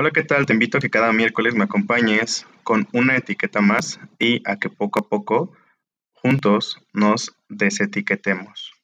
Hola, ¿qué tal? Te invito a que cada miércoles me acompañes con una etiqueta más y a que poco a poco juntos nos desetiquetemos.